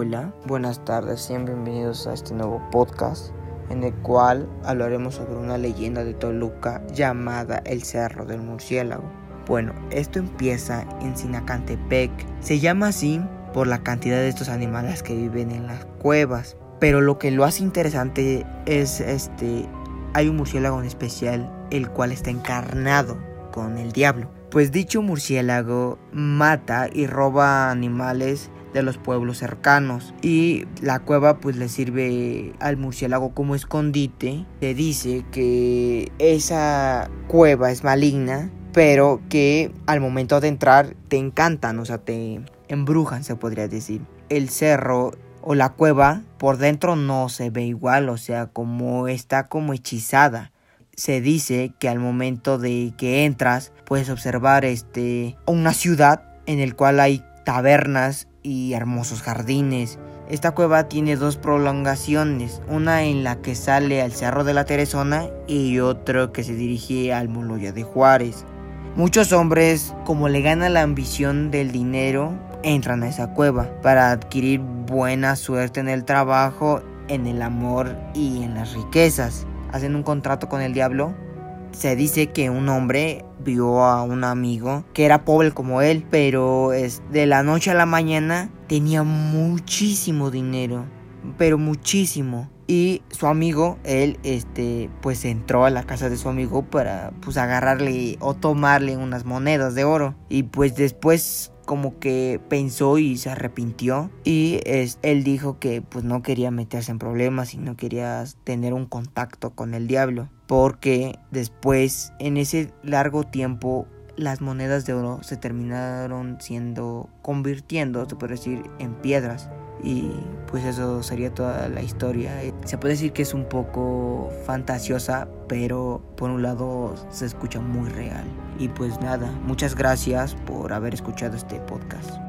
Hola, buenas tardes, sean bienvenidos a este nuevo podcast en el cual hablaremos sobre una leyenda de Toluca llamada el Cerro del Murciélago. Bueno, esto empieza en Sinacantepec. Se llama así por la cantidad de estos animales que viven en las cuevas. Pero lo que lo hace interesante es este hay un murciélago en especial el cual está encarnado con el diablo. Pues dicho murciélago mata y roba animales de los pueblos cercanos y la cueva pues le sirve al murciélago como escondite. Se dice que esa cueva es maligna pero que al momento de entrar te encantan, o sea, te embrujan se podría decir. El cerro o la cueva por dentro no se ve igual, o sea, como está como hechizada. Se dice que al momento de que entras puedes observar este una ciudad en el cual hay tabernas y hermosos jardines. Esta cueva tiene dos prolongaciones, una en la que sale al Cerro de la Teresona y otro que se dirige al Moloya de Juárez. Muchos hombres, como le gana la ambición del dinero, entran a esa cueva para adquirir buena suerte en el trabajo, en el amor y en las riquezas. Hacen un contrato con el diablo. Se dice que un hombre vio a un amigo que era pobre como él, pero es de la noche a la mañana tenía muchísimo dinero, pero muchísimo. Y su amigo, él, este, pues entró a la casa de su amigo para, pues, agarrarle o tomarle unas monedas de oro. Y pues después como que pensó y se arrepintió. Y es, él dijo que pues no quería meterse en problemas y no quería tener un contacto con el diablo. Porque después en ese largo tiempo las monedas de oro se terminaron siendo convirtiendo se puede decir en piedras y pues eso sería toda la historia. Se puede decir que es un poco fantasiosa, pero por un lado se escucha muy real. Y pues nada, muchas gracias por haber escuchado este podcast.